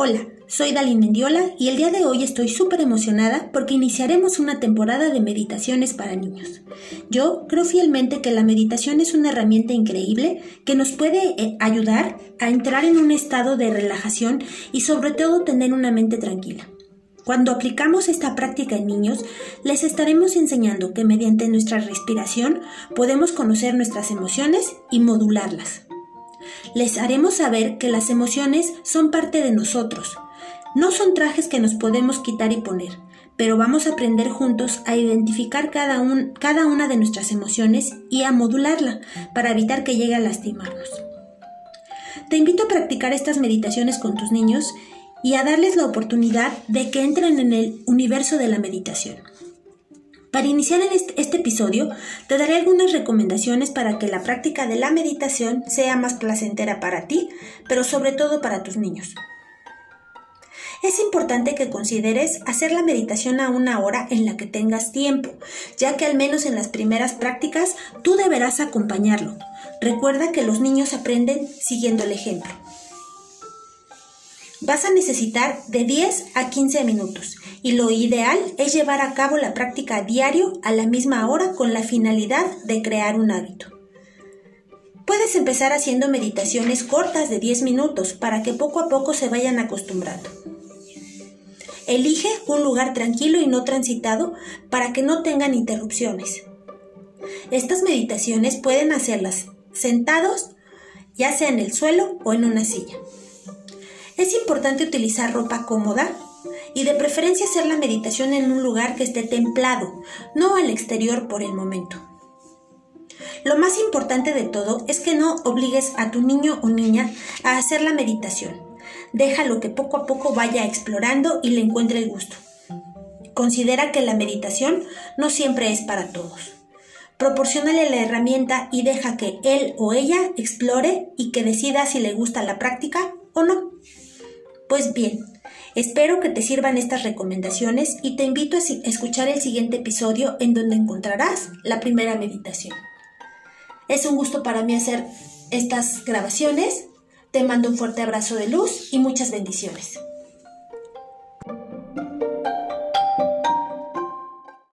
Hola, soy Dalin Mendiola y el día de hoy estoy súper emocionada porque iniciaremos una temporada de meditaciones para niños. Yo creo fielmente que la meditación es una herramienta increíble que nos puede eh, ayudar a entrar en un estado de relajación y sobre todo tener una mente tranquila. Cuando aplicamos esta práctica en niños, les estaremos enseñando que mediante nuestra respiración podemos conocer nuestras emociones y modularlas. Les haremos saber que las emociones son parte de nosotros. No son trajes que nos podemos quitar y poner, pero vamos a aprender juntos a identificar cada, una de nuestras emociones y a modularla para evitar que llegue a lastimarnos. Te invito a practicar estas meditaciones con tus niños y a darles la oportunidad de que entren en el universo de la meditación. Para iniciar este, episodio, te daré algunas recomendaciones para que la práctica de la meditación sea más placentera para ti, pero sobre todo para tus niños. Es importante que consideres hacer la meditación a una hora en la que tengas tiempo, ya que al menos en las primeras prácticas tú deberás acompañarlo. Recuerda que los niños aprenden siguiendo el ejemplo. Vas a necesitar de 10 a 15 minutos y lo ideal es llevar a cabo la práctica diario a la misma hora con la finalidad de crear un hábito. Puedes empezar haciendo meditaciones cortas de 10 minutos para que poco a poco se vayan acostumbrando. Elige un lugar tranquilo y no transitado para que no tengan interrupciones. Estas meditaciones pueden hacerlas sentados, ya sea en el suelo o en una silla. Es importante utilizar ropa cómoda y de preferencia hacer la meditación en un lugar que esté templado, no al exterior por el momento. Lo más importante de todo es que no obligues a tu niño o niña a hacer la meditación. Déjalo que poco a poco vaya explorando y le encuentre el gusto. Considera que la meditación no siempre es para todos. Proporcionale la herramienta y deja que él o ella explore y que decida si le gusta la práctica o no. Pues bien, espero que te sirvan estas recomendaciones y te invito a escuchar el siguiente episodio en donde encontrarás la primera meditación. Es un gusto para mí hacer estas grabaciones. Te mando un fuerte abrazo de luz y muchas bendiciones.